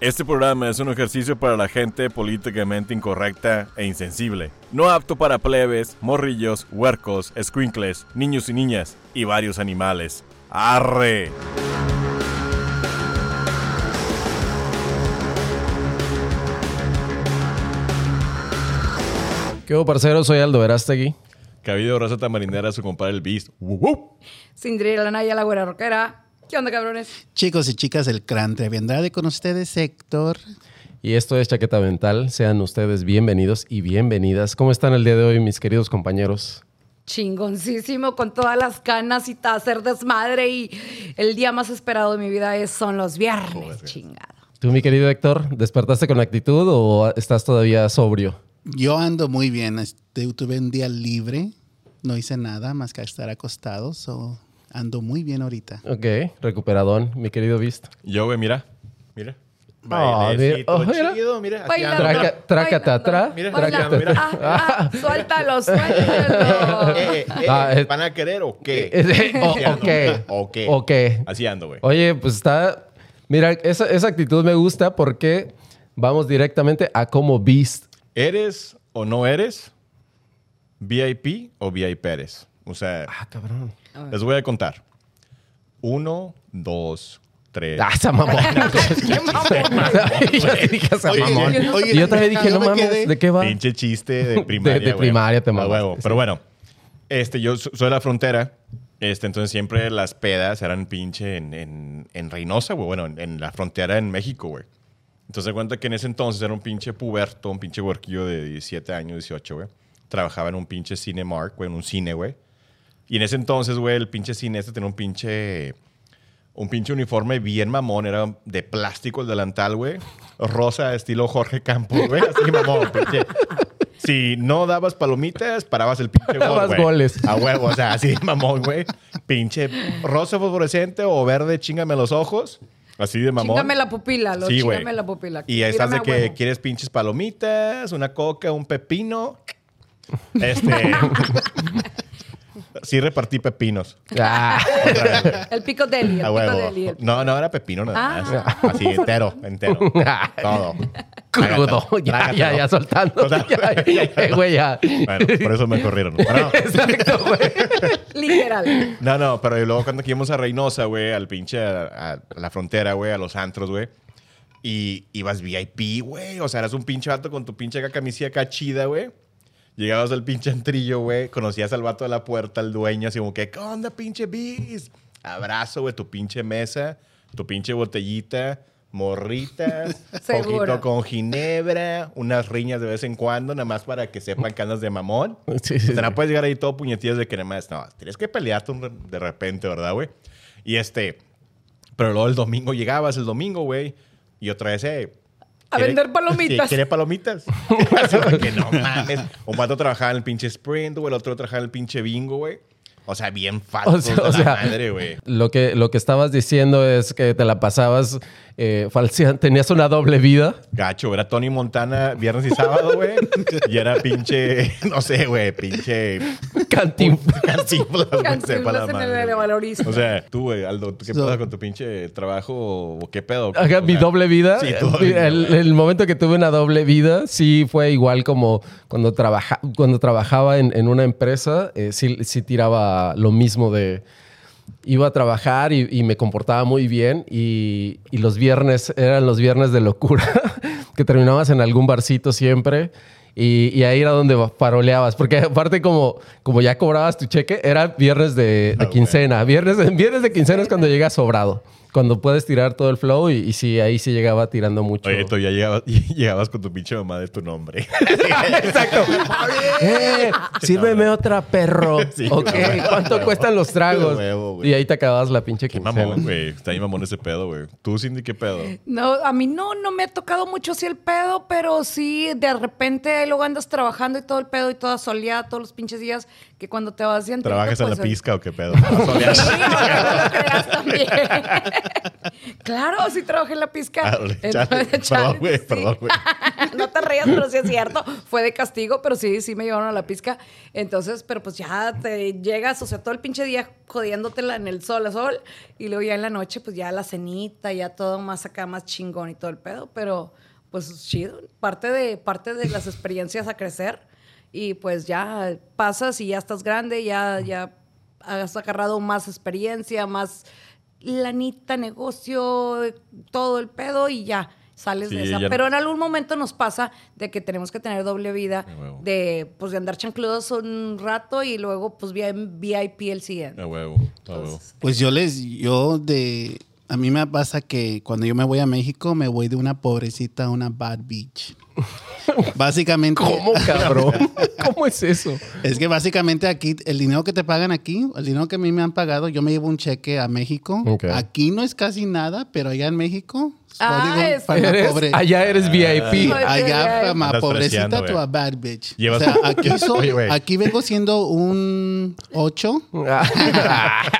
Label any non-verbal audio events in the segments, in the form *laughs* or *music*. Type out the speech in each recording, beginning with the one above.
Este programa es un ejercicio para la gente políticamente incorrecta e insensible. No apto para plebes, morrillos, huercos, squinkles, niños y niñas y varios animales. ¡Arre! ¿Qué hubo, parcero? Soy Aldo Verástegui. Cabido Rosa Tamarindera, su compadre el Beast. ¡Woo, woo! Cinderella Naya, la güera rockera. ¿Qué onda, cabrones? Chicos y chicas del Cran Trevi Andrade, con ustedes Héctor. Y esto es Chaqueta Mental. Sean ustedes bienvenidos y bienvenidas. ¿Cómo están el día de hoy, mis queridos compañeros? Chingoncísimo con todas las canas y hacer desmadre. Y el día más esperado de mi vida es, son los viernes, chingado. ¿Tú, mi querido Héctor, despertaste con actitud o estás todavía sobrio? Yo ando muy bien. Este, tuve un día libre. No hice nada más que estar acostado. So ando muy bien ahorita. Ok, recuperadón, mi querido Beast. Yo, güey, mira. Mira. Ah, Bailecito mira. Oh, mira. chido, mira. Aquí Bailando. ando, mira. Atrás. Mira, Bailando. mira. Ah, ah, suéltalo, *laughs* suéltalo. Eh, eh, Ah, eh. ¿Van a querer o qué? *laughs* Eh, o- Así ando, ok. ¿O qué? Ok. Así ando, güey. Oye, pues está. Mira, esa, esa actitud me gusta porque vamos directamente a cómo Beast. ¿Eres o no eres VIP o VIP eres? O sea, Ah, cabrón. Les voy a contar. Uno, dos, tres. Ah, esa mamona. *laughs* Qué mamón. *laughs* Yo te dije esa Oye, mamón. oye, y yo también dije, no me mames, quedé- ¿de qué va? Pinche chiste de *laughs* primaria. De- de güey. primaria te A mamaste, huevo. sí. Pero bueno, este, yo so- soy de la frontera. Este, entonces siempre las pedas eran pinche en, en, en Reynosa, güey. Bueno, en, en la frontera en México, güey. Entonces se cuenta que en ese entonces era un pinche puberto, un pinche huerquillo de 17 años, 18, güey. Trabajaba en un pinche Cinemark, güey, en un cine, güey. Y en ese entonces, güey, el pinche cine este tenía un pinche... Un pinche uniforme bien mamón. Era de plástico el delantal, güey. Rosa, estilo Jorge Campos, güey. Así mamón, pinche. Si no dabas palomitas, parabas el pinche gol, Dabas güey. goles. A huevo, o sea, así mamón, güey. Pinche rosa fosforescente o verde, chingame los ojos. Así de mamón. Chíngame la pupila, los Sí, güey. chíngame la pupila. Y estás de que huevo. quieres pinches palomitas, una coca, un pepino. Este. *laughs* sí repartí pepinos. Ah. El pico deli, el A pico deli. el- No, no era pepino nada Ah. más. Así, entero, entero. *laughs* Todo. crudo. Ya, ya, ya, soltando. O sea, *laughs* Ya, *laughs* ya, Güey, ya. Bueno, por eso me corrieron. Exacto, güey. Literal. No, no, pero luego cuando aquí íbamos a Reynosa, güey, al pinche, a, a la frontera, güey, a los antros, güey. Y ibas VIP, güey. O sea, eras un pinche vato con tu pinche camisilla acá chida, güey. Llegabas al pinche antrillo, güey. Conocías al vato de la puerta, al dueño, así como que, ¿qué onda, pinche bis? Abrazo, güey, tu pinche mesa, tu pinche botellita, morritas, *laughs* poquito con ginebra, unas riñas de vez en cuando, nada más para que sepan que andas de mamón. *laughs* Sí, sí, O sea, no sí. puedes llegar ahí todo puñetillas de que nada más, no, tienes que pelearte de repente, ¿verdad, güey? Y este, pero luego el domingo llegabas, el domingo, güey, y otra vez, eh. A ¿quiere- vender palomitas. ¿Quiere palomitas? *laughs* *laughs* Así que no mames. Un vato trabajaba en el pinche Sprint, güey, el otro trabajaba en el pinche Bingo, güey. O sea, bien falso O sea, de o la sea, madre, güey. Lo que, lo que estabas diciendo es que te la pasabas eh, falseando. Tenías una doble vida. Gacho, era Tony Montana viernes y sábado, güey. *laughs* y era pinche, no sé, güey, pinche Cantín. *laughs* cantinflas, güey, Cantinflas sepa la en el madre, güey. elevalorizo. O sea, tú, güey, Aldo, ¿tú ¿qué So- pasa con tu pinche trabajo o qué pedo? Ajá, O mi sea, doble vida. Sí, tu doble el, momento que tuve una doble vida, sí fue igual como cuando, trabaja, cuando trabajaba en, en una empresa, eh, sí, sí tiraba lo mismo de... Iba a trabajar y, y me comportaba muy bien y, y los viernes eran los viernes de locura, *laughs* que terminabas en algún barcito siempre y, y ahí era donde paroleabas, porque aparte como, como ya cobrabas tu cheque, era viernes de, de Ah, quincena, viernes, viernes de quincena es cuando llega sobrado, cuando puedes tirar todo el flow y, y sí, ahí sí llegaba tirando mucho. Oye, tú ya llegabas, *laughs* llegabas con tu pinche mamá de tu nombre. *laughs* Exacto. Eh, sírveme otra, perro. *laughs* Sí, ok. ¿cuánto Huevo. cuestan los tragos? Huevo, y ahí te acabas la pinche Qué quincena. mamón, güey. Está ahí mamón ese pedo, güey. Tú, Cindy, ¿qué pedo? No, a mí no, no me ha tocado mucho así el pedo, pero sí, de repente luego andas trabajando y todo el pedo y toda soleada todos los pinches días que cuando te vas ¿Trabajas en la pues, pizca o qué pedo? Sí, no, no también. Claro, sí trabajé en la pizca. Ah, chale. *laughs* Perdón, güey, sí. perdón, güey. *laughs* no te rías, pero sí es cierto. Fue de castigo, pero sí, sí me llevaron a la pizca. Entonces, pero pues ya te llegas, o sea, todo el pinche día jodiéndotela en el sol a sol. Y luego ya en la noche, pues ya la cenita, ya todo más acá, más chingón y todo el pedo. Pero pues chido. Parte de, parte de las experiencias a crecer. Y pues ya pasas y ya estás grande, ya, ya has agarrado más experiencia, más lanita, negocio, todo el pedo y ya sales Sí, de esa. ya- Pero en algún momento nos pasa de que tenemos que tener doble vida, de pues de andar chancludos un rato y luego pues via- VIP el siguiente. A huevo, a huevo. Entonces, Pues yo les, yo de, a mí me pasa que cuando yo me voy a México, me voy de una pobrecita a una bad beach. Básicamente, ¿Cómo, cabrón? *laughs* ¿Cómo es eso? es que básicamente aquí, el dinero que te pagan aquí, el dinero que a mí me han pagado, yo me llevo un cheque a México. Aquí no es casi nada, pero allá en México, Ah, código es- para la Eres- pobre. allá eres VIP. Ay, Allá, para pobrecita, tú a bad bitch. Llevas- O sea, aquí, so- Oye, aquí vengo siendo un 8. *laughs*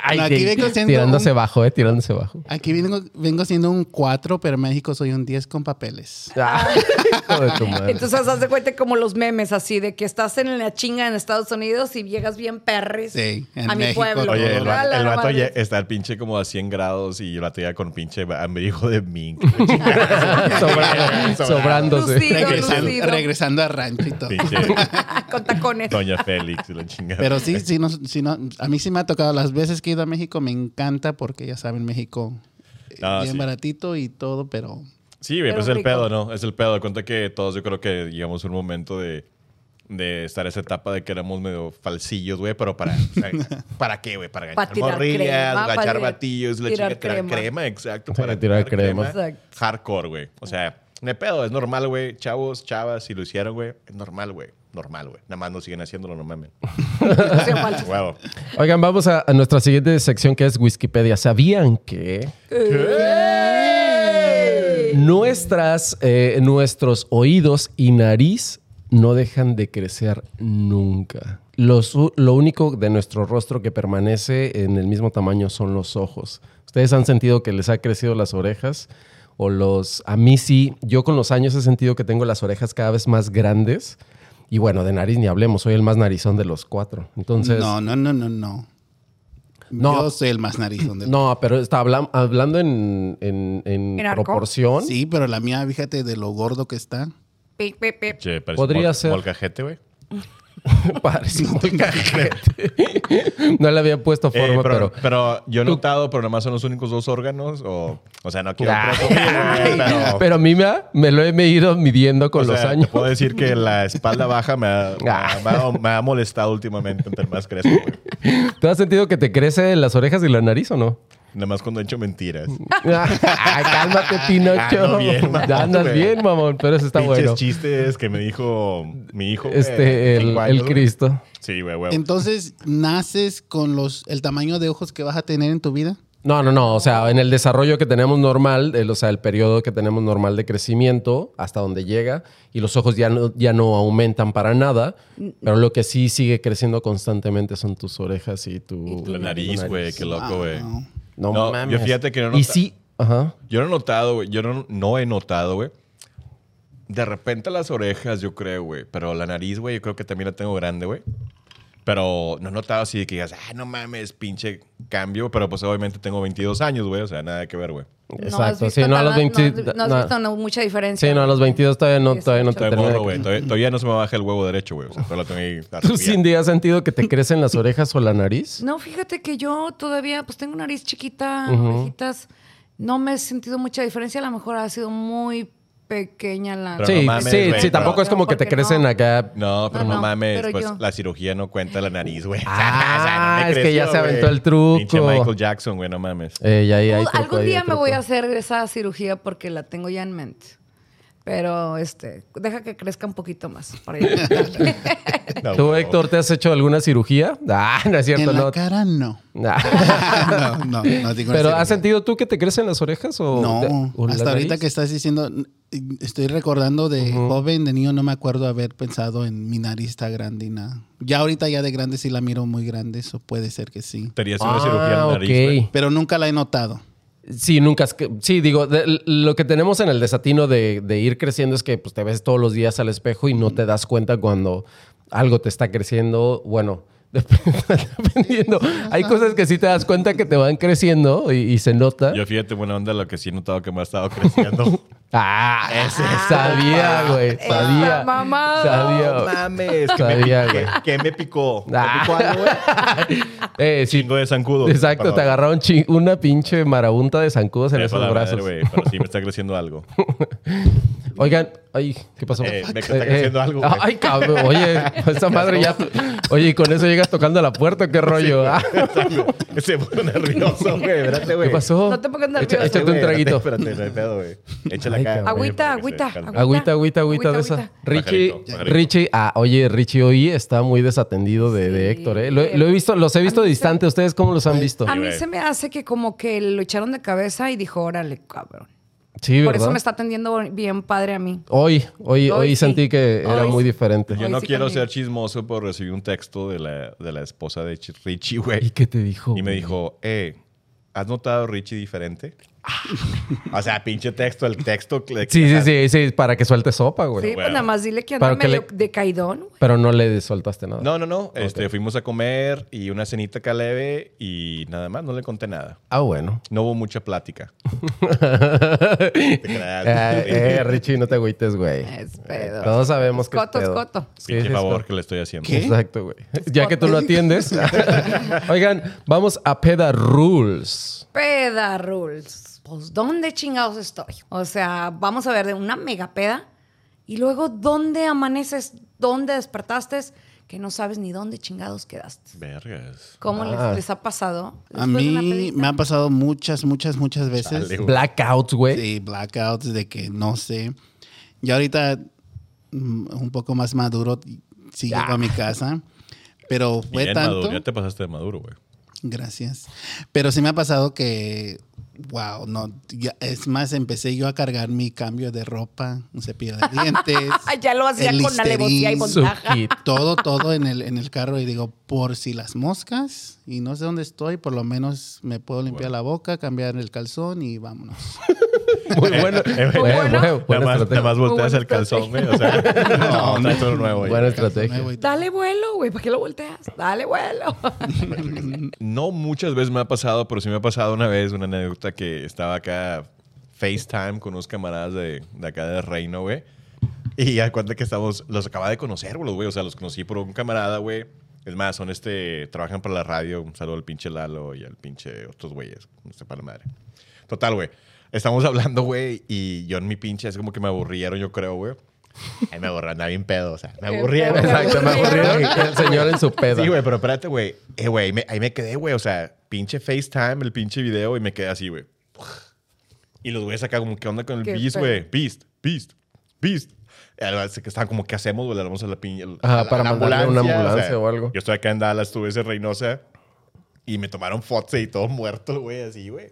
Ay, Aquí vengo siendo tirándose un- bajo, eh, tirándose bajo. Aquí vengo, vengo siendo un 4, pero en México soy un 10 con papeles. Ah, *laughs* hijo de tu madre. Entonces, haz de cuenta como los memes así, de que estás en la chinga en Estados Unidos y llegas bien perris Sí, en a mi México. pueblo. Oye, el, la el vato ya está el pinche como a 100 grados y el vato ya con pinche hijo de mink. *laughs* Sobrando- sobrándose. Lucido, regresando, lucido. regresando a rancho y todo. *laughs* Con tacones. Doña Félix y la chingada. Pero sí, sí, no, sí, no, a mí sí me ha tocado. Las veces que he ido a México me encanta porque ya saben, México eh, Ah, bien sí. baratito y todo, pero Sí, Pero pues es el rico. pedo, ¿no? Es el pedo. De cuenta que todos yo creo que llegamos a un momento de, de estar esa etapa de que éramos medio falsillos, güey, pero para, o sea, *laughs* ¿para qué, güey? Para Pa' ganchar morrillas, tirar- batillos, la tirar chica tirar crema. crema. exacto. Sí, Para tirar crema. Exacto. Hardcore, güey. O sea, no hay pedo, es normal, güey. Chavos, chavas, si lo hicieron, güey, es normal, güey. Normal, güey. Nada más no siguen haciéndolo, no mamen. *laughs* *laughs* Huevo. Oigan, vamos a, a nuestra siguiente sección que es Wikipedia. ¿Sabían que nuestras, eh, nuestros oídos y nariz no dejan de crecer nunca? Los lo único de nuestro rostro que permanece en el mismo tamaño son los ojos. ¿Ustedes han sentido que les ha crecido las orejas? O los... A mí sí, yo con los años he sentido que tengo las orejas cada vez más grandes. Y bueno, de nariz ni hablemos, soy el más narizón de los cuatro. Entonces... no, no, no, no, no. No. Yo soy el más narizón del *clears throat* No, pero está hablam- hablando en, en- en proporción. Sí, pero la mía, fíjate de lo gordo que está. Che, parece Podría mol- ser. molcajete, güey. *laughs* Parece un cajete. no le había puesto Eh, forma, pero, pero. pero yo he tú- notado, pero nada más son los únicos dos órganos. O, o sea, no quiero Ay, presumir, güey, pero, pero a mí me, ha- me lo he ido midiendo con o los sea, años. Te puedo decir que la espalda baja me ha, *laughs* me ha- me ha- me ha molestado últimamente entre más crezco, güey. ¿Tú has sentido que te crecen las orejas y la nariz o no? Nada más cuando he hecho mentiras. *laughs* Ay, cálmate, Pinocho. Ando bien, mamón, Andas güey. bien, mamón, pero eso está Pinches bueno. chistes que me dijo mi hijo. Este, el. Cristo. Sí, güey, güey. Entonces, ¿naces con los el tamaño de ojos que vas a tener en tu vida? No, no, no. O sea, en el desarrollo que tenemos normal, el- o sea, el periodo que tenemos normal de crecimiento, hasta donde llega, y los ojos ya no, ya no aumentan para nada, pero lo que sí sigue creciendo constantemente son tus orejas y tu... Y tu La nariz, güey, qué loco, güey. Wow. No, No, mames. yo fíjate que no Y sí, ajá. Yo no he notado, güey. Yo no, no he notado, güey. De repente las orejas, yo creo, güey. Pero la nariz, güey, yo creo que también la tengo grande, güey. Pero no he notado así de que digas, ah, no mames, pinche cambio. Pero pues obviamente tengo 22 años, güey. O sea, nada que ver, güey. Exacto. sí, no a los 20... No, has- no has no. visto no, mucha diferencia. Sí, no, a los 22 todavía no, todavía no te morro, güey. Todavía, todavía no se me baja el huevo derecho, güey. O sea, todavía lo tengo ahí. *laughs* ¿Tú, arriba. Cindy, has sentido que te crecen las orejas o la nariz? No, fíjate que yo todavía, pues tengo nariz chiquita, orejitas. No me he sentido mucha diferencia. A lo mejor ha sido muy pequeña la. Pero Sí, no mames, sí, güey, sí, tampoco pero- es como que te Porque crecen no. acá. No, pero No, no, no, mames. pero pues yo- la cirugía no cuenta la nariz, güey. *laughs* *laughs* Ah, es que ya se aventó el truco. Pinche Michael Jackson, güey, no mames. Eh, y ahí hay Uh, truco, algún ahí día hay me voy a hacer esa cirugía porque la tengo ya en mente. Pero este, deja que crezca un poquito más para. *laughs* No, ¿Tú. Héctor, te has hecho alguna cirugía? *laughs* Ah, no es cierto, en la no. cara no. Ah. *laughs* no, no, no Pero. ¿has sentido tú que te crecen las orejas o No, o la hasta ahorita que estás diciendo, estoy recordando de joven, de niño, no me acuerdo haber pensado en mi nariz está grande y nada. Ya ahorita ya de grande sí la miro muy grande, eso puede ser que sí. Te harías una Ah, cirugía en la nariz, ok. güey. Pero nunca la he notado. Sí, nunca. es que- Sí, digo, de- lo que tenemos en el desatino de, de ir creciendo es que pues, te ves todos los días al espejo y no te das cuenta cuando algo te está creciendo. Bueno, *laughs* dependiendo. Hay cosas que sí te das cuenta que te van creciendo y, y se nota. Yo fíjate, buena onda, lo que sí he notado que me ha estado creciendo. *laughs* Ah, sabía, güey. Sabía. Mamada. Sabía. mames, Sabía, güey. ¿Qué me picó? ¿Me Ah. picó algo, güey? *laughs* Eh, sí, Chingo de zancudo. Exacto, Perdón. te agarraron una pinche marabunta de zancudos en Eh, esos madre, brazos. güey, pero sí me está creciendo algo. *laughs* Oigan, ay, ¿qué pasó? Eh, me está creciendo algo, güey. Ay, cabrón, oye, *laughs* esa madre ya. Oye, y con eso llegas tocando la puerta, qué rollo. Ah, Se pone nervioso, güey. Espérate, güey. ¿Qué pasó? No te pongas Echa- nervioso. échate un Güey, traguito. Espérate, no hay pedo, güey. Échale acá. Agüita, agüita, calme. Agüita, agüita, agüita de esa. Agüita, Richie, Pajarito, pajarito. Richie, ah, oye, Richie hoy está muy desatendido de. Héctor, ¿eh? Lo, lo he visto, los he visto distante. ¿Ustedes cómo los han visto? A mí se me hace que como que lo echaron de cabeza y dijo, órale, cabrón. Sí, Por ¿verdad? eso me está atendiendo bien padre a mí. Hoy, hoy, hoy, Hoy sí. sentí que era muy diferente. Yo Hoy no sí quiero ser chismoso, pero recibí un texto de la, de la esposa de Ch- Richie, ¿Y güey. qué te dijo? Y me güey? dijo, eh, ¿has notado a Richie diferente? *laughs* o sea, pinche texto, el texto. que- Sí, sí, sí, sí, para que suelte sopa, güey. Sí, pues nada más dile que anda Para que medio le- decaidón. güey. Pero no le soltaste nada. No, no, no. Este, fuimos a comer y una cenita acá leve y nada más, no le conté nada. Ah, bueno. No hubo mucha plática. *laughs* Te creas. Eh, eh, Richie, no te agüites, güey. Es pedo. Todos sabemos que es Coto, es pedo. coto. Sí, Pinche sí, favor que le estoy haciendo. ¿Qué? Exacto, güey. Ya que tú no atiendes. *laughs* Oigan, vamos a Peda Rules. Peda rules. Pues, ¿dónde chingados estoy? O sea, vamos a ver de una mega peda y luego, ¿dónde amaneces? ¿Dónde despertaste? Que no sabes ni dónde chingados quedaste. Vergas. ¿Cómo les- Ah. les, ha pasado? A mí me ha pasado muchas, muchas, muchas veces. Chale. Blackouts, güey. Sí, blackouts de que no sé. Y ahorita mm, un poco más maduro, sí llego a mi casa. Pero fue Bien tanto. maduro. Ya te pasaste de maduro, güey. Gracias. Pero sí me ha pasado que, wow, no, ya- es más, empecé yo a cargar mi cambio de ropa, un cepillo de dientes. *laughs* ya lo hacía el con alevosía y montaja. todo, todo en el, en el carro y digo, por si las moscas y no sé dónde estoy, por lo menos me puedo limpiar la boca, cambiar el calzón y vámonos. *laughs* Muy *laughs* bueno. Eh, Bueno, bueno. buena Nada más, estrategia. nada más volteas el calzón, güey. O sea, *laughs* no, no es todo nuevo. güey. Buena estrategia. Dale vuelo, güey. ¿Para qué lo volteas? Dale vuelo. No muchas veces me ha pasado, pero sí me ha pasado una vez una anécdota que estaba acá FaceTime con unos camaradas de, de acá de Reino, güey. Y ya cuenta que estamos, los acaba de conocer, güey. O sea, los conocí por un camarada, güey. Es más, son este, trabajan para la radio. Un saludo al pinche Lalo y al pinche otros güeyes. No sé, para la madre. Total, güey. Estamos *laughs* hablando, güey, y yo en mi pinche, es como que me aburrieron, yo creo, güey. Ay, me aburrieron, andaba bien pedo, o sea, me aburrieron. Exacto, me aburrieron el señor en su pedo. Sí, güey, pero espérate, güey. Eh, güey, ahí me, quedé, güey. O sea, pinche FaceTime, el pinche video, y me quedé así, güey. Y los güeyes acá como, ¿qué onda con el Beast, güey? Beast, Beast, Beast. Que estaban como, ¿qué hacemos? Le damos a la pinche... Ajá, para mandarle una ambulancia o algo. Yo estoy acá en Dallas, estuve ese Reynosa, y me tomaron fotos y todo muerto, güey, así, güey.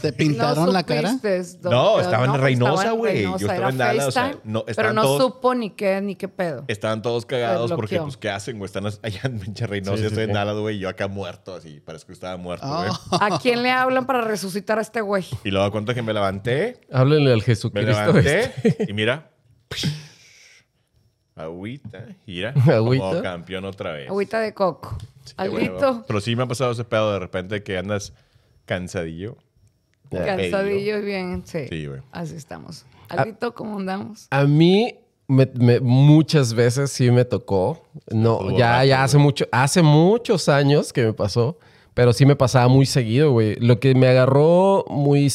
¿Te *laughs* pintaron No la cara? No, quedó. estaba en Reynosa, en güey. Yo estaba en Dallas, o sea, no, pero estaban no todos- supo ni qué, ni qué pedo. Estaban todos cagados porque, pues, ¿qué hacen, güey? Están *laughs* allá en pinche Reynosa, Sí, yo sí, estoy en sí. Dallas, güey, y yo acá muerto, así. Parece que estaba muerto, güey. Oh. *laughs* ¿A quién le hablan para resucitar a este güey? Y luego cuenta que me levanté, Háblenle al me Jesucristo. levanté este. y mira. Agüita, mira. *laughs* Agüita. Como campeón otra vez. Agüita de coco. Alguito. Pero sí me ha pasado ese pedo de repente que andas cansadillo. o Cansadillo bien, sí. Sí, güey. Así estamos. Ah. Alguito, ¿cómo andamos? A mí me- me- muchas veces sí me tocó. No, Estuvo ya, rápido, ya hace güey. mucho, hace muchos años que me pasó, pero sí me pasaba muy seguido, güey. Lo que me agarró muy,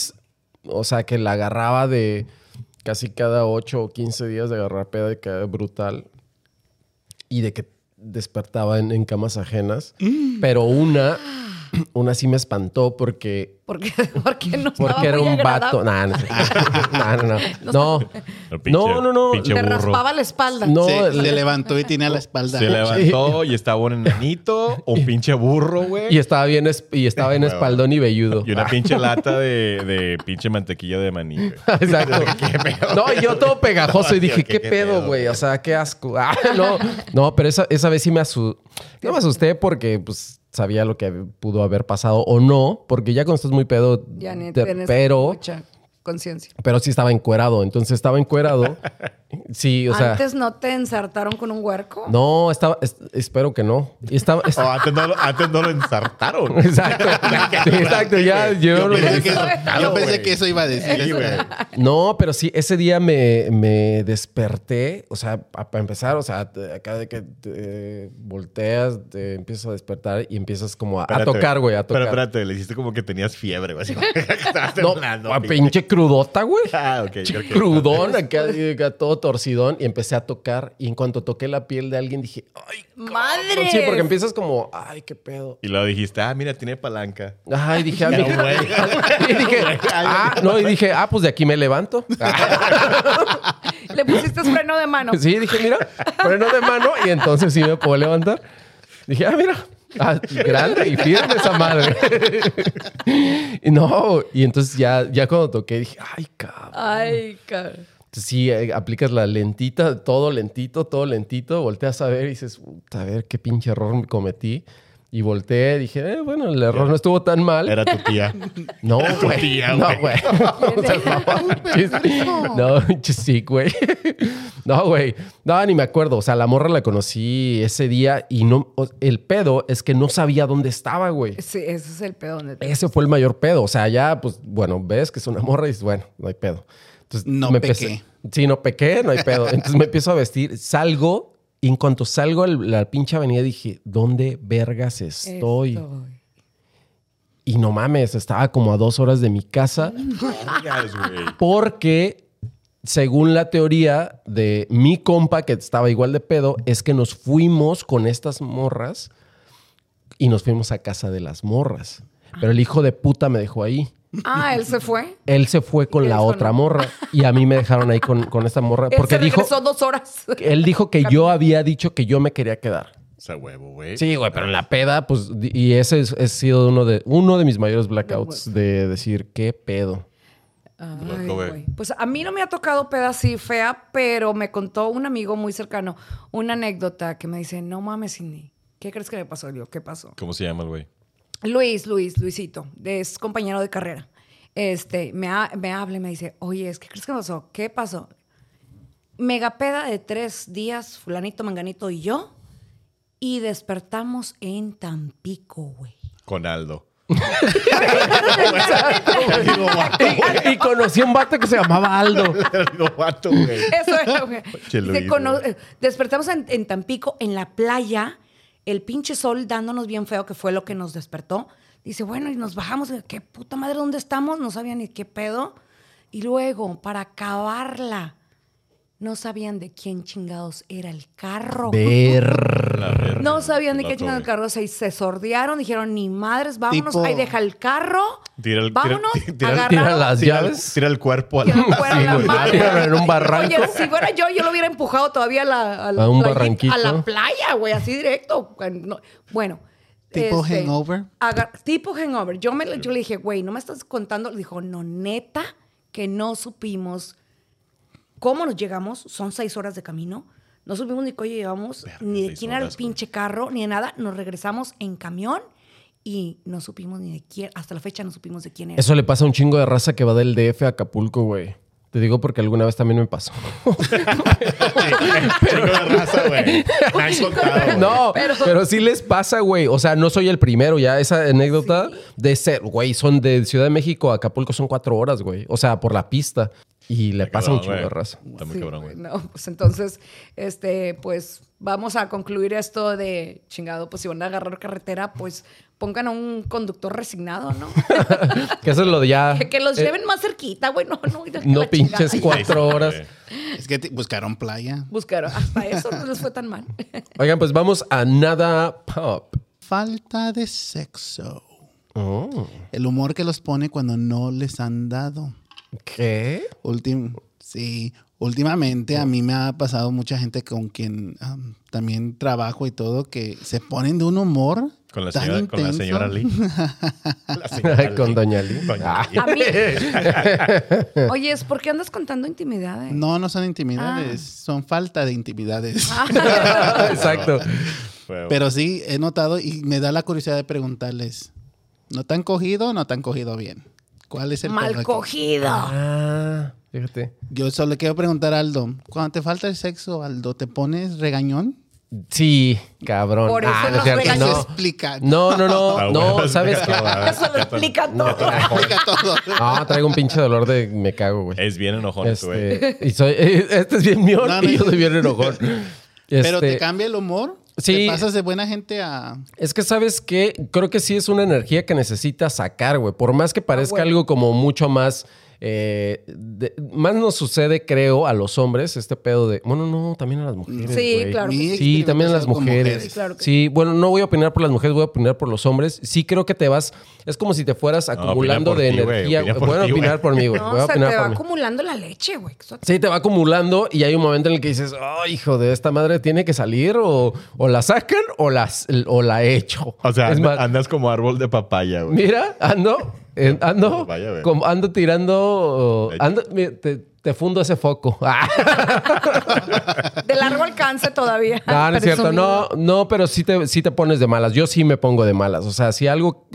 o sea, que la agarraba de casi cada 8 o 15 días de agarrar peda de que brutal y de que despertaba en, en camas ajenas. Pero una, *clears throat* una sí me espantó porque Porque, *laughs* porque no estaba porque era muy un agradable. vato. Nah, no, sé. *laughs* no, no, no. No, pinche- No, no, Te burro. raspaba la espalda. No, se, le- levantó y tenía la espalda. Se levantó y estaba un enanito, un pinche burro, güey. Y estaba bien, es- y estaba en *laughs* Huevo. espaldón y velludo. Y una pinche lata de, de pinche mantequilla de maní, güey. Exacto. No, y yo todo pegajoso y dije, ¿Qué- ¿qué, qué pedo, pedo, güey? O sea, qué asco. Ah, no, no, pero esa, esa vez sí me asusté. No me asusté porque, pues, sabía lo que pudo haber pasado o no, porque ya cuando estás muy pedo, Ya ni te- pero, mucha conciencia. pero sí estaba encuerado. Entonces estaba encuerado. *laughs* Sí, o sea. Antes no te ensartaron con un huerco. No, estaba, es- espero que no. Estaba, *laughs* O antes no, lo- antes no lo ensartaron. *laughs* Exacto. *laughs* Sí, exacto, ya yo, Yo lo- Pensé que- Claro, yo pensé que eso iba a decir. Sí, güey. No, pero sí, ese día me, me desperté, o sea, pa- para empezar, o sea, acá de que te volteas, te empiezas a despertar y empiezas como a, tocar, güey, a Pero tocar. espérate, le hiciste como que tenías fiebre, güey. Estabas No, temblando, a pinche. pinche crudota, güey. Ah, ok. creo que- Crudón, acá, acá todo torcidón y empecé a tocar y en cuanto toqué la piel de alguien dije, ay, ¡Madre! sí, porque empiezas como, ay, qué pedo. Y luego dijiste, ah, mira, tiene palanca. Ay, dije, ah, mira. güey. *laughs* Y dije, *laughs* ah, no, y dije, ah, pues de aquí me levanto. *laughs* Le pusiste freno de mano. Sí, dije, mira, freno de mano y entonces sí me puedo levantar. Dije, ah, mira, ah, grande y firme esa madre. y no, y entonces ya, ya cuando toqué dije, ay, cabrón. Ay, cabrón. Sí, eh, aplicas la lentita, todo lentito, todo lentito, volteas a ver y dices, "Puta, a ver qué pinche error me cometí. Y volteé, dije, eh, bueno, el error no estuvo tan mal. Era tu tía. *laughs* No, tu güey. tía, No, güey. güey. *laughs* *laughs* No, sí, güey. No, güey. No, ni me acuerdo. O sea, la morra la conocí ese día y no. El pedo es que no sabía dónde estaba, güey. Sí, ese es el pedo. donde te- Ese fue el mayor pedo. O sea, ya, pues, bueno, ves que es una morra y dices, bueno, no hay pedo. Entonces, No me pequé. empecé- Sí, no pequé, no hay pedo. Entonces me empiezo a vestir, salgo y en cuanto salgo a la pinche avenida dije, ¿dónde vergas estoy? Y no mames, estaba como a dos horas de mi casa porque, según la teoría de mi compa, que estaba igual de pedo, es que nos fuimos con estas morras y nos fuimos a casa de las morras. Pero el hijo de puta me dejó ahí. Ah, él se fue. Él se fue con la otra no. morra y a mí me dejaron ahí con, con esta morra *laughs* Él porque se dijo, dos horas. él dijo que yo había dicho que yo me quería quedar. O sea, huevo, güey. Sí, güey, pero en la peda, pues, y ese es- ha sido uno de, uno de mis mayores blackouts de decir, ¿qué pedo? Ay, güey. Pues a mí no me ha tocado peda así fea, pero me contó un amigo muy cercano una anécdota que me dice, no mames, Cindy, ¿qué crees que le pasó? Digo, ¿qué pasó? ¿Cómo se llama el güey? Luis, Luis, Luisito, es compañero de carrera. Este, me, ha- me habla y me dice, oye, ¿qué crees que pasó? ¿Qué pasó? Megapeda de tres días, fulanito, manganito y yo, y despertamos en Tampico, güey. Con Aldo. *laughs* y, y conocí a un vato que se llamaba Aldo. *laughs* Novato, güey. Eso era, güey. Despertamos en, en Tampico, en la playa, el pinche sol dándonos bien feo, que fue lo que nos despertó. Dice, bueno, y nos bajamos. ¿Qué puta madre, dónde estamos? No sabían ni qué pedo. Y luego, para acabarla, no sabían de quién chingados era el carro. Ver. No sabían de qué chingados el carro. Se, se sordearon, dijeron, ni madres, vámonos. Tipo- Ahí deja el carro. Tira el- tira- vámonos, *laughs* tira- tira- tira las Tira el, llaves. tira el cuerpo a Que no la... fuera Sí, la güey. madre. Tiraron en un barranco. Oye, si fuera yo, yo lo hubiera empujado todavía a la, a la A un playita- barranquito. A la playa, güey, así directo. No, Bueno. ¿Tipo este, hangover? haga- tipo hangover. Yo, me, yo le dije, güey, ¿no me estás contando? Le dijo, no, neta, que no supimos cómo nos llegamos. Son seis horas de camino. No supimos ni cómo llegamos, Verga, ni de quién era el pinche carro, ni de nada. Nos regresamos en camión y no supimos ni de quién. Hasta la fecha no supimos de quién era. Eso le pasa a un chingo de raza que va del DF a Acapulco, güey. Te digo porque alguna vez también me pasó. *laughs* Chico de raza, güey. No, pero, sí les pasa, güey. O sea, no soy el primero ya. Esa anécdota de ser, güey, son de Ciudad de México a Acapulco son cuatro horas, güey. O sea, por la pista. Y le Está pasa un chingo de raza. Está muy Sí, cabrón, güey. No, pues entonces, este, pues vamos a concluir esto de chingado. Pues si van a agarrar carretera, pues pongan a un conductor resignado, ¿no? *laughs* Que eso es lo de ya. que, que los eh, lleven más cerquita, güey. No, no, no pinches chingada. cuatro horas. Es que buscaron playa. Buscaron, hasta eso no les fue tan mal. *laughs* Oigan, pues vamos a nada pop. Falta de sexo. Oh. El humor que los pone cuando no les han dado. ¿Qué? Último. Sí, últimamente a mí me ha pasado mucha gente con quien am, también trabajo y todo que se ponen de un humor Con la tan señora, con la señora Lee. *laughs* La señora Con. Doña Lee. Doña Ah. Lee. A mí. *laughs* Oye, ¿es ¿por qué andas contando intimidades? No, no son intimidades, son falta de intimidades. *laughs* Exacto. Fue- Pero sí, he notado y me da la curiosidad de preguntarles, ¿no te han cogido o no te han cogido bien? ¿Cuál es el Mal aquí? cogido. Ah, fíjate. Yo solo le quiero preguntar a Aldo, cuando te falta el sexo, Aldo, ¿te pones regañón? Sí, cabrón. Por eso Ah, no nos cierto, regañas. no. explica. No, no, no, Ah, no, ¿sabes qué? Eso lo explica todo. Explica todo. No, traigo un pinche dolor de me cago, güey. Es bien enojón, tú, güey. Este, y soy, *laughs* este es bien mío No, no, y yo no. soy bien enojón. *laughs* Pero te Este, cambia el humor. Sí. Te pasas de buena gente a... Es que, ¿sabes qué? Creo que sí es una energía que necesitas sacar, güey. Por más que parezca bueno. algo como mucho más... eh, de- más nos sucede, creo, a los hombres este pedo de... Bueno, no, también a las mujeres, Sí, claro. Mi Sí, también a las mujeres. Claro que sí, bueno, no voy a opinar por las mujeres, voy a opinar por los hombres. Sí creo que te vas... Es como si te fueras acumulando de energía. Voy a ti, opinar por mí, güey. No, Voy a o sea, opinar te por va mí. acumulando la leche, güey. Sí, te va acumulando y hay un momento en el que dices, oh, hijo de esta madre tiene que salir o, o la sacan o, las, o la echo. O sea, Es anda- más, andas como árbol de papaya, güey. mira, ando, eh, ando, Vaya, güey. como ando tirando, ando, te, te fundo ese foco. *laughs* Ah, De largo alcance todavía. no, no es cierto, no, no, pero sí te, sí te pones de malas. Yo sí me pongo de malas. O sea, si algo,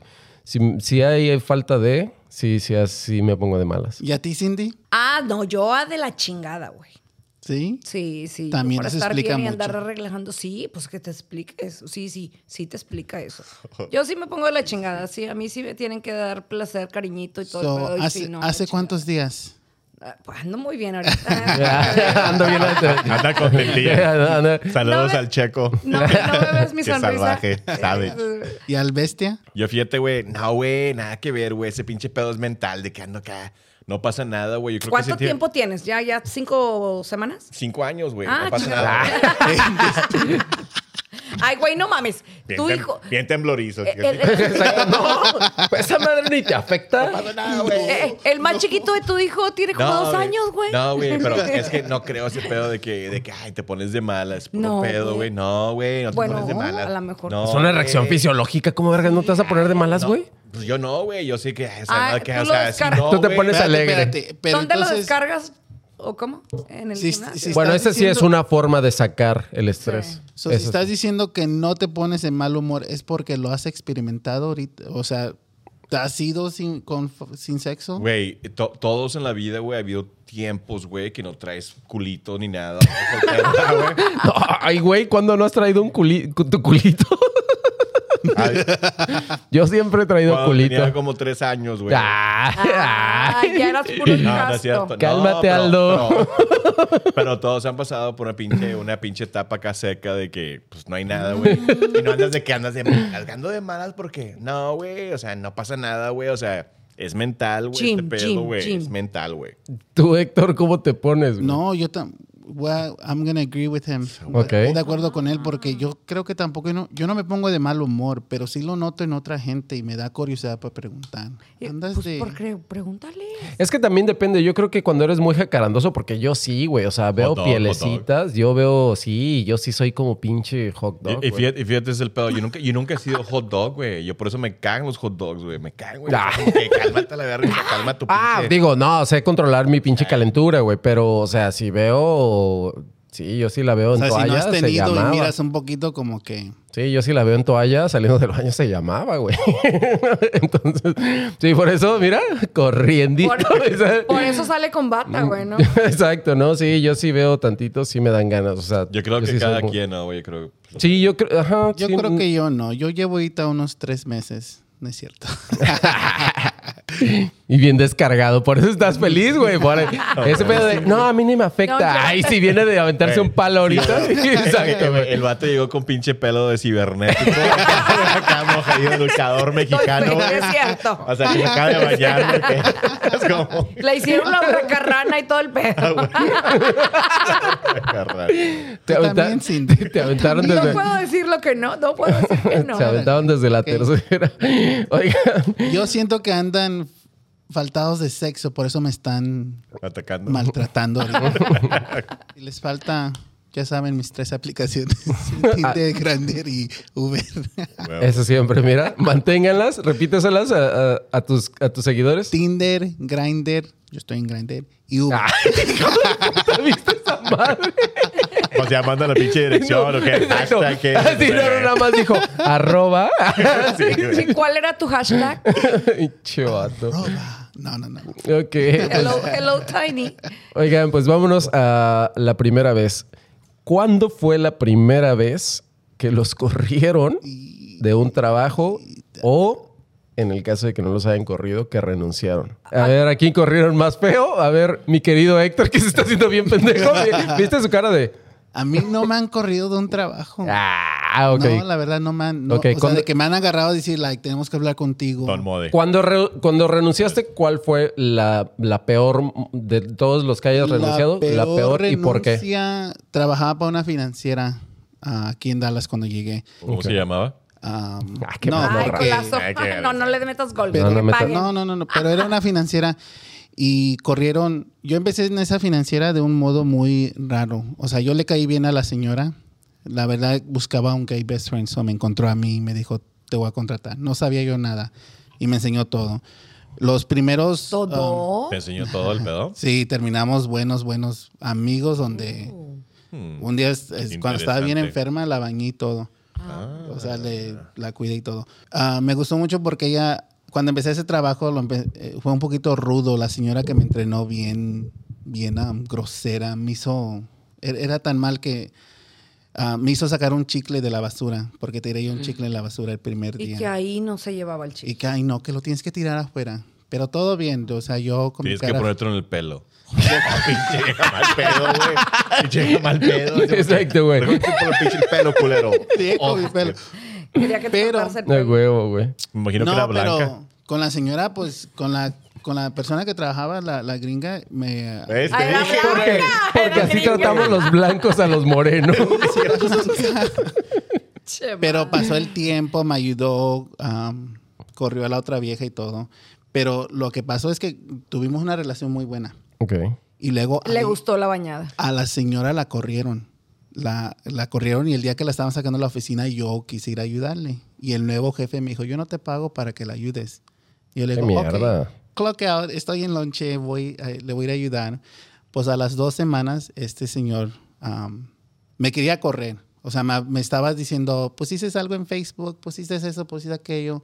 si, si hay falta de, sí, sí, así me pongo de malas. ¿Y a ti, Cindy? Ah, no, yo a de la chingada, güey. ¿Sí? Sí, sí. También para eso estar explica bien y andar mucho. arreglando. Sí, pues que te explique eso. Sí, sí, sí te explica eso. *laughs* Yo sí me pongo de la chingada. Sí, a mí sí me tienen que dar placer, cariñito y todo So, el pedo. y ¿Hace, sí, no, ¿hace cuántos días? Ah, Pues ando muy bien *laughs* ahorita. *laughs* ando bien. Anda contentilla. Anda- Saludos No me- al checo. No, no me ves mi Qué sonrisa. salvaje, ¿sabes? ¿Y al bestia? Yo fíjate, güey, no, güey, nada que ver, güey. Ese pinche pedo es mental de que ando acá. No pasa nada, güey. Yo creo que ¿Cuánto tiempo tienes? ¿Ya, ya cinco semanas? Cinco años, güey. Ah, no pasa chingada. nada. *laughs* Ay, güey, no mames. Bien, Tu hijo. bien temblorizo. Eh, el, el- Exacto, no. Pues *laughs* esa madre ni te afecta. pasa nada, güey. eh, el más chiquito de tu hijo tiene como dos güey. años, güey. No, güey, pero *laughs* es que no creo ese pedo de que, de que ay, te pones de malas. Puro No, pedo, güey. No, güey, no te Bueno, pones de malas. a lo mejor. No, Es una reacción fisiológica. ¿Cómo vergas no te vas a poner de malas, No, güey? Pues yo no, güey. Yo sé que, o sea, Ah, que, tú o lo sea, si no, Tú te pones Espérate, alegre. espérate, pero ¿Dónde lo entonces- descargas? ¿O cómo? En el Sí, gimnasio. sí, Bueno, esa sí es una forma de sacar el estrés. Sí. So, si estás sí. diciendo que no te pones en mal humor, ¿es porque lo has experimentado ahorita? O sea, ¿te has ido sin, con, sin sexo? Güey, to- todos en la vida, güey, ha habido tiempos, güey, que no traes culito ni nada. No, *laughs* ay, güey, ¿cuándo no has traído un culi- tu culito? Ay, *laughs* Yo siempre he traído Cuando culito. tenía como tres años, güey. Ah, Ah, ya eras puro No, no es cierto. No, Cálmate, pero- Aldo. Pero, pero todos han pasado por una pinche, una pinche etapa acá seca de que pues no hay nada, güey. Y no andas de que andas de ando de malas porque no, güey. O sea, no pasa nada, güey. O sea, es mental, güey. Este pedo, güey. Es mental, güey. Tú, Héctor, ¿cómo te pones? güey? No, yo tam well, I'm gonna agree with him. Estoy de acuerdo con él porque yo creo que tampoco no, yo no me pongo de mal humor, pero sí lo noto en otra gente y me da curiosidad para preguntar. Eh, Andas Pues, de ¿por qué? Pregúntale. Es que también depende. Yo creo que cuando eres muy jacarandoso, porque yo sí, güey. O sea, veo dog, pielecitas. Yo veo, sí, yo sí soy como pinche hot dog. y, fíjate, y fíjate, es el pedo. Yo nunca, yo nunca he sido hot dog, güey. Yo por eso me cagan los hot dogs, güey. Me cagan, güey. Ah. Cálmate la verga, calma tu pinche. Ah, digo, no, sé controlar mi pinche calentura, güey. Pero, o sea, si veo. Sí, yo sí la veo o en si no toalla, se y llamaba. miras un poquito como que Sí, yo sí la veo en toalla, saliendo del baño se llamaba, güey. *laughs* Entonces, sí, por eso, mira, corriendito. Por, por eso sale con bata, güey, ¿no? *laughs* Exacto, ¿no? Sí, yo sí veo tantito, sí me dan ganas. O sea, Yo creo que sí soy cada como- quien, ¿no, güey? Yo creo. Sí, yo creo, ajá. yo sí, creo mm, que yo no, yo llevo ahorita unos tres meses, no es cierto. *laughs* Y bien descargado, por eso estás feliz, güey. Por *laughs* ese pedo de, no, a mí ni me afecta. No, Ay, si viene de aventarse un palo ahorita. *laughs* Exacto, güey. El vato llegó con pinche pelo de cibernético. *laughs* acá luchador mexicano, güey. es cierto. O sea, que acaba de bañar, Es como... Le hicieron la huracarrana y todo el pedo. Carnal. Te, Tú aventa- también, Cindy. te aventaron No desde... puedo decir lo que no, no puedo decir que no. Se aventaron desde la tercera. Oigan. Yo siento que andan faltados de sexo, por eso me están Atacando. maltratando. *laughs* y les falta, ya saben, mis tres aplicaciones: *laughs* Tinder, Grindr y Uber. Eso siempre, mira. Manténganlas, repíteselas a, a- a tus, a tus seguidores. Tinder, Grindr, yo estoy en Grindr y Uber. *laughs* ¿Viste esa madre? O sea, manda la pinche dirección o qué. Exacto. Hashtag qué. Ah, sí, no, no, nada más dijo arroba. Sí, güey. ¿Y cuál era tu hashtag? Chivato. No, no, no. Ok. Hello, *laughs* hello, Tiny. Oigan, pues vámonos a la primera vez. ¿Cuándo fue la primera vez que los corrieron de un trabajo o, en el caso de que no los hayan corrido, que renunciaron? A ver, ¿a quién corrieron más feo? A ver, mi querido Héctor, que se está haciendo bien pendejo. *laughs* ¿Viste su cara de...? A mí no me han corrido de un trabajo. Ah, ok. No, la verdad no me han. No, o sea, ¿cuándo- de que me han agarrado a decir, like, tenemos que hablar contigo. Don Mode. Cuando, re- cuando renunciaste, ¿cuál fue la, la peor de todos los que hayas renunciado? La peor, y por qué. Trabajaba para una financiera ah, aquí en Dallas cuando llegué. ¿Cómo se llamaba? Ah, Ah, qué no, Ay, No, no le metas gol. Pero- que No, me. No, no, no, no, pero era una financiera y corrieron. Yo empecé en esa financiera de un modo muy raro. O sea, yo le caí bien a la señora. La verdad, buscaba un gay best friend, so me encontró a mí y me dijo, te voy a contratar. No sabía yo nada y me enseñó todo. Los primeros. um, Todo. ¿Te enseñó todo el pedo? sí, terminamos buenos, buenos amigos donde Hmm. un día, es- es- cuando estaba bien enferma, la bañé y todo. Ah. O sea, le, la cuidé y todo. Ah, me gustó mucho porque ella, cuando empecé ese trabajo, lo empe- eh, fue un poquito rudo. La señora que me entrenó bien, bien grosera, me hizo, er- era tan mal que ah, me hizo sacar un chicle de la basura, porque tiré yo un chicle en la basura el primer Y día. que ahí no se llevaba el Y chico. que, ay, no, que lo tienes que tirar afuera. Pero todo bien, o sea, yo con mi Tienes que ponértelo en el pelo. *laughs* *laughs* pinche mal pedo, güey. Pinche mal pedo. Exacto, güey. Por el pinche pelo, culero. *laughs* Sí, con mi pelo. Quería que te Pero- el De pelo. huevo, güey. Me imagino que era blanca. pero con la señora, pues, con la, con la persona que trabajaba, la, la gringa, me... ¿Ves? Ay, la blanca. Porque, porque así gringa. tratamos los blancos a los morenos. *laughs* Pero pasó el tiempo, me ayudó, am, corrió a la otra vieja y todo. Pero lo que pasó es que tuvimos una relación muy buena. ok. Y luego Le ahí gustó la bañada. a la señora la corrieron. La, la corrieron y el día que la estaban sacando de la oficina yo quise ir a ayudarle. Y el nuevo jefe me dijo, yo no te pago para que la ayudes. Y yo le Qué digo, "Ok, mierda. Clock out, estoy en lonche, voy, eh, le voy a ir a ayudar. Pues a las dos semanas este señor am, me quería correr. O sea, me, me estaba diciendo, pues hiciste algo en Facebook, pues hiciste eso, pues hiciste aquello.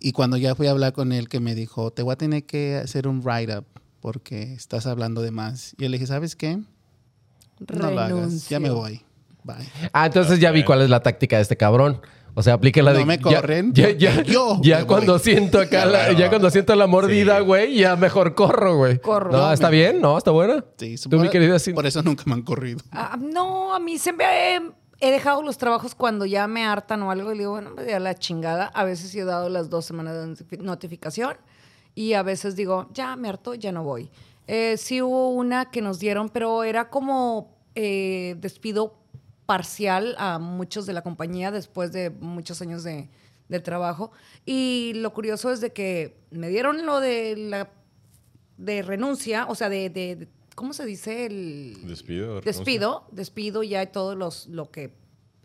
Y cuando ya fui a hablar con él, que me dijo, te voy a tener que hacer un write-up porque estás hablando de más. Y yo le dije, ¿sabes qué? No lo hagas, ya me Renuncio. voy. Bye. Ah, entonces ya vi cuál es la táctica de este cabrón. O sea, aplique la No de. me ya- corren, Ya, ya, *laughs* yo ya me cuando voy. siento acá, la- ya cuando siento la mordida, Sí. güey, ya mejor corro, güey. Corro. No, No, está me- bien, no, está buena. Sí, Tú, mi querida, sí. Por eso nunca me han corrido. Ah, no, a mí siempre he, he dejado los trabajos cuando ya me hartan o algo y digo, bueno, me a la chingada. A veces sí he dado las dos semanas de notifi- notificación y a veces digo, ya me harto, ya no voy. Eh, sí hubo una que nos dieron, pero era como eh, despido parcial a muchos de la compañía después de muchos años de, de trabajo. Y lo curioso es de que me dieron lo de la de renuncia, o sea, de, de- de- ¿cómo se dice? El Despido. despido, despido ya y todo los, lo que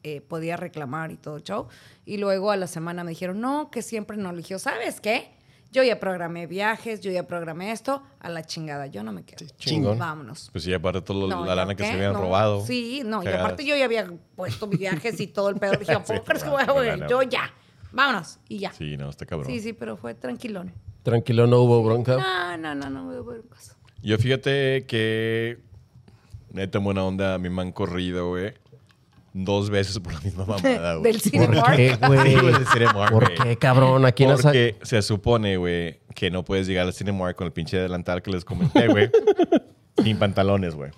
eh, podía reclamar y todo el show. Y luego a la semana me dijeron, no, que siempre no eligió. ¿Sabes qué? Yo ya programé viajes, yo ya programé esto, a la chingada, yo no me quedo. chingón. Vámonos. Pues sí, aparte toda No, la ¿yo lana que se habían No. robado. Sí, no, y aparte yo ya había puesto mis viajes y todo el pedo. *laughs* Dije, ¿a poco crees que voy a no. Yo ya, vámonos, y ya. Sí, Sí, no, está cabrón. sí, pero fue tranquilón. Tranquilo, no hubo bronca. No, no, no, no, no, caso. Yo fíjate que, neta buena onda, a mí me han corrido, güey, dos veces por la misma *laughs* mamada, güey. Del cine ¿Por qué, güey? Sí, güey, del Cinemark, ¿Por qué, cabrón? Aquí no Porque se supone, güey, que no puedes llegar al Cinemark con el pinche delantal que les comenté, güey, *laughs* sin pantalones, güey.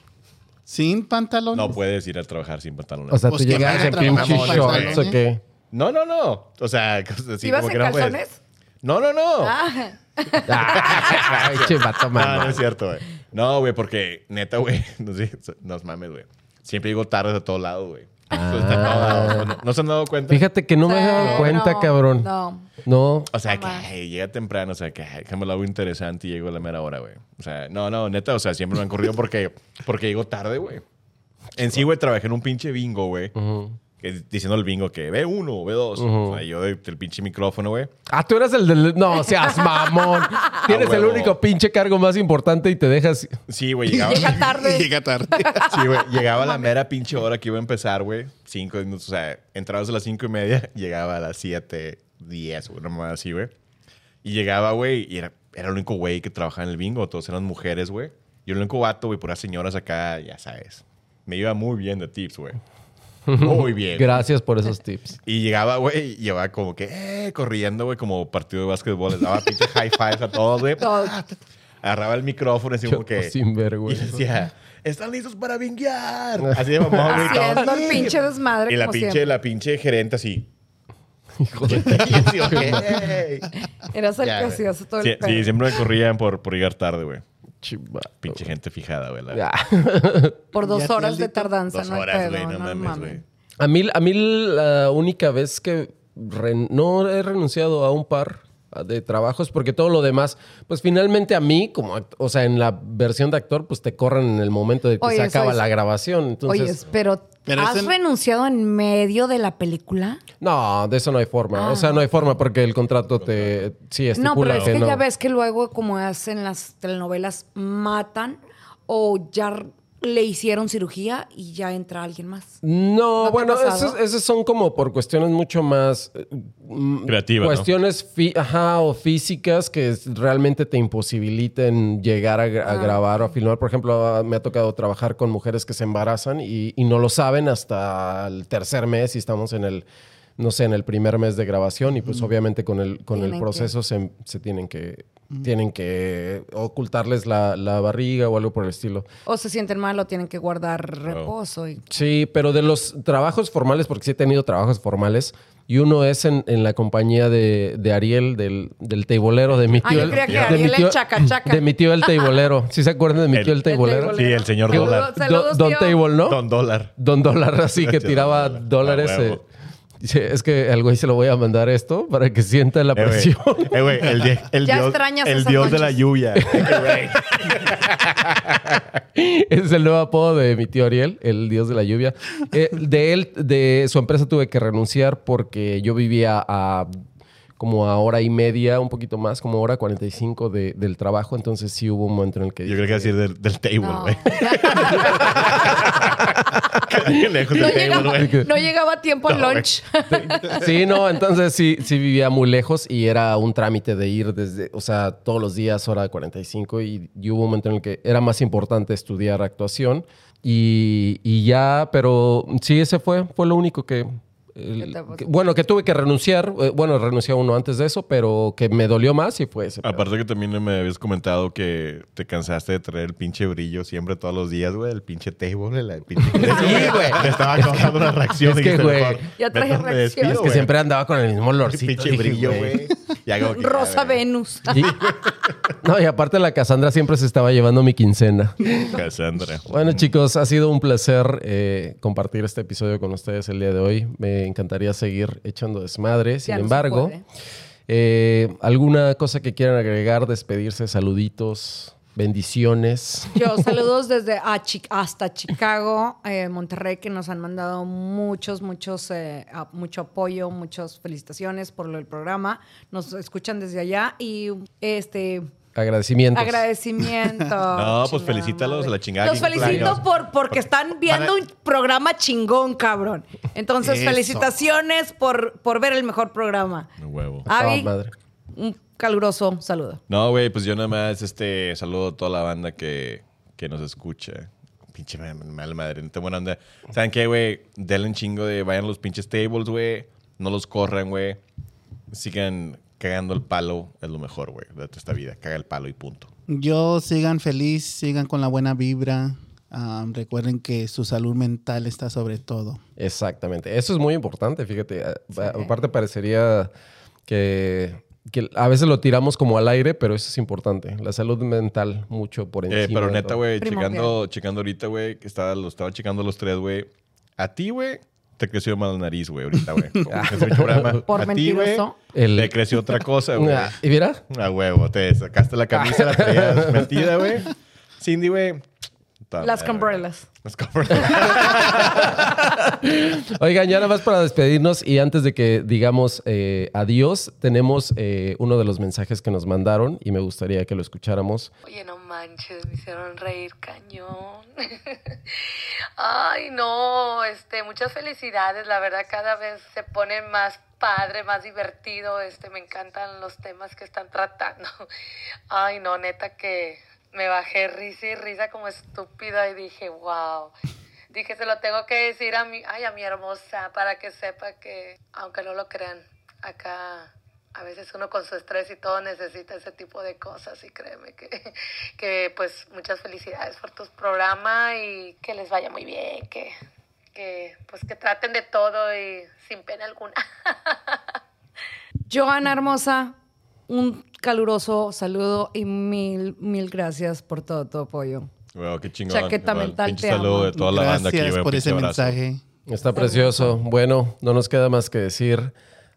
Sin pantalones. No puedes ir a trabajar sin pantalones. O sea, Pues tú llegas en trabajar pinche shorts o qué. no, no, no. O sea, *laughs* así ¿Ibas como en que no puedes. No, no, no. Ah, Ay, No, no es cierto, güey. No, güey, porque neta, güey, no sé, nos mames, güey. Siempre llego tarde a todos lados, güey. Todo- ¿No, *laughs* no se han dado cuenta? Fíjate que no me he dado cuenta, no, cabrón. No. No. O sea, que llega temprano, o sea, que ay, déjame lo hago interesante y llego a la mera hora, güey. O sea, no, no, neta, o sea, siempre me han corrido porque, porque llego tarde, güey. En sí, güey, trabajé en un pinche bingo, güey. Que- Diciendo el bingo que ve uno, ve dos. O sea, yo del el pinche micrófono, güey. Ah, tú eres el del. No, seas mamón. *laughs* Tienes el único pinche cargo más importante y te dejas. Sí, güey, llegaba. Llega tarde. *laughs* Llega tarde. *laughs* Sí, güey. Llegaba a la mera pinche hora que iba a empezar, güey. Cinco minutos. O sea, entrabas a las cinco y media, llegaba a las siete, diez, güey, nomás así, güey. Y llegaba, güey, y era, era el único güey que trabajaba en el bingo. Todos eran mujeres, güey. Yo el único vato, güey, puras señoras acá, ya sabes. Me iba muy bien de tips, güey. Muy bien. Gracias por esos tips. *laughs* Y llegaba, güey, y llevaba como que, eh, corriendo, güey, como partido de básquetbol. Les daba pinche high fives a todos, güey. Agarraba el micrófono y así como que... sin Y vergüenza. decía, ¿están listos para vinguear? Así de mamón, güey. Haciendo el pinche desmadre Y la como pinche, siempre. la pinche gerente así. Hijo de *laughs* Y el Ya, güey. todo el Sí, pedo. sí, siempre me corrían por, por llegar tarde, güey. Pinche gente fijada, güey. la-. *laughs* Por dos Ya, horas de tardanza, Dos no horas, pedo, güey, no no mames, güey. A mí, a mí la única vez que no he renunciado a un par de trabajos porque todo lo demás, pues finalmente a mí, como, o sea, en la versión de actor, pues te corren en el momento de que Oye, se acaba la grabación. Entonces, Oye, pero, Pero ¿has renunciado en medio de la película? no, de eso no hay forma. o sea, no hay forma porque el contrato te sí estipula No, pero es que no. ya ves que luego, como hacen las telenovelas, matan o ya le hicieron cirugía y ya entra alguien más. No, ¿No bueno, esos, esos son como por cuestiones mucho más... eh, mm, Creativa, ¿no? Cuestiones fi- ajá, o físicas que realmente te imposibiliten llegar a, gra- a grabar o a filmar. Por ejemplo, ah, me ha tocado trabajar con mujeres que se embarazan y, y no lo saben hasta el tercer mes y estamos en el, no sé, en el primer mes de grabación y pues obviamente con el, con el que- proceso se, se tienen que... Tienen que ocultarles la, la barriga o algo por el estilo. O se sienten mal o tienen que guardar reposo. Y... Sí, pero de los trabajos formales, porque sí he tenido trabajos formales, y uno es en, en la compañía de, de Ariel, del, del teibolero, de mi Ah, tío. yo el- creía que de Ariel mi el chaca chaca. De mi tío el teibolero. *laughs* ¿Sí se acuerdan de mi El- tío el teibolero? el Sí, el señor dólar. Don tío. Table, ¿no? Don dólar. Don Dólar, así *laughs* que tiraba dólares. Eh. Es que al güey se lo voy a mandar esto para que sienta la Eh, güey. presión. Eh, el, di- el *laughs* Ya dios, extrañas el esas dios de la lluvia. *laughs* Ese es el nuevo apodo de mi tío Ariel, el dios de la lluvia. Eh, de él, de su empresa tuve que renunciar porque yo vivía a como a hora y media, un poquito más, como hora 45 de, del trabajo. Entonces sí hubo un momento en el que... Yo creo que decir del, del table, No. güey. *laughs* Lejos No table, llegaba, no llegaba a tiempo al No, lunch. *laughs* Sí, no, entonces sí, sí vivía muy lejos y era un trámite de ir desde, o sea, todos los días, hora 45 y, y hubo un momento en el que era más importante estudiar actuación y, y ya, pero sí, ese fue, fue lo único que... el- bueno, que tuve que renunciar, eh, bueno, renuncié a uno antes de eso, pero que me dolió más y fue ese. pedo. Aparte que también me habías comentado que te cansaste de traer el pinche brillo siempre todos los días, güey. El pinche table, el pinche... *laughs* *laughs* Sí, güey. Me estaba causando una reacción. es que, güey, Ya traje reacción. despido, Es que siempre andaba con el mismo El olorcito. pinche dije, brillo, güey. Rosa Venus. Y- no, y aparte la Cassandra siempre se estaba llevando mi quincena. Cassandra. Bueno, chicos, ha sido un placer eh, compartir este episodio con ustedes el día de hoy. Me encantaría seguir echando desmadre. Sin Ya embargo, eh, ¿alguna cosa que quieran agregar? Despedirse, saluditos, bendiciones. Yo *laughs* saludos desde a Chi- hasta Chicago, eh, Monterrey, que nos han mandado muchos, muchos, eh, a- mucho apoyo, muchas felicitaciones por del programa. Nos escuchan desde allá y este Agradecimientos. agradecimiento. *laughs* No, pues Chingada felicítalos madre. a la chingada, Los felicito por porque están viendo un programa chingón, cabrón. Entonces, Eso. felicitaciones por, por ver el mejor programa. Un huevo. Madre. un caluroso saludo. No, güey, pues yo nada más este, saludo a toda la banda que, que nos escucha. Pinche ma- mal madre, neta buena onda. ¿Saben qué, güey? Denle un chingo de... Vayan a los pinches tables, güey. No los corran, güey. Sigan cagando el palo. Es lo mejor, güey, de toda esta vida. Caga el palo y punto. Yo sigan feliz, sigan con la buena vibra. Ah, recuerden que su salud mental está sobre todo. Exactamente. Eso es muy importante, fíjate. A- a- Aparte parecería que, que a veces lo tiramos como al aire, pero eso es importante. La salud mental mucho por encima. Eh, pero de neta, güey, checando, checando ahorita, güey, que estaba, lo estaba checando los tres, güey. A ti, güey, te creció más la nariz, güey, ahorita, güey. *laughs* Por A ti, güey, mentiroso. El- Le creció otra cosa, *laughs* güey. ¿Y mira? A huevo, te sacaste la camisa, la traías *laughs* metida, güey. Cindy, güey. Las Cumbrellas. Las. Oigan, ya nada más para despedirnos y antes de que digamos eh, adiós, tenemos eh, uno de los mensajes que nos mandaron y me gustaría que lo escucháramos. Oye, no manches, me hicieron reír cañón. Ay, no, este, muchas felicidades, la verdad cada vez se pone más padre, más divertido, este, me encantan los temas que están tratando. *laughs* Ay, no, neta que me bajé risa y risa como estúpida y dije, wow. Dije, se lo tengo que decir a mi, ay, a mi hermosa, para que sepa que, aunque no lo crean, acá a veces uno con su estrés y todo necesita ese tipo de cosas y créeme que, *laughs* que pues muchas felicidades por tu programa y que les vaya muy bien, que, que pues que traten de todo y sin pena alguna. *laughs* Joana Hermosa, un caluroso saludo y mil, mil gracias por todo tu apoyo. Güey, qué chingón. Chaqueta Igual, mental, te saludo amo. de toda la banda aquí, Gracias por ese abrazo. mensaje. Está precioso. Bueno, no nos queda más que decir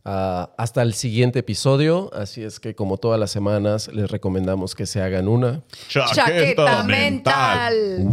ah, hasta el siguiente episodio. Así es que como todas las semanas les recomendamos que se hagan una. Chaqueta mental.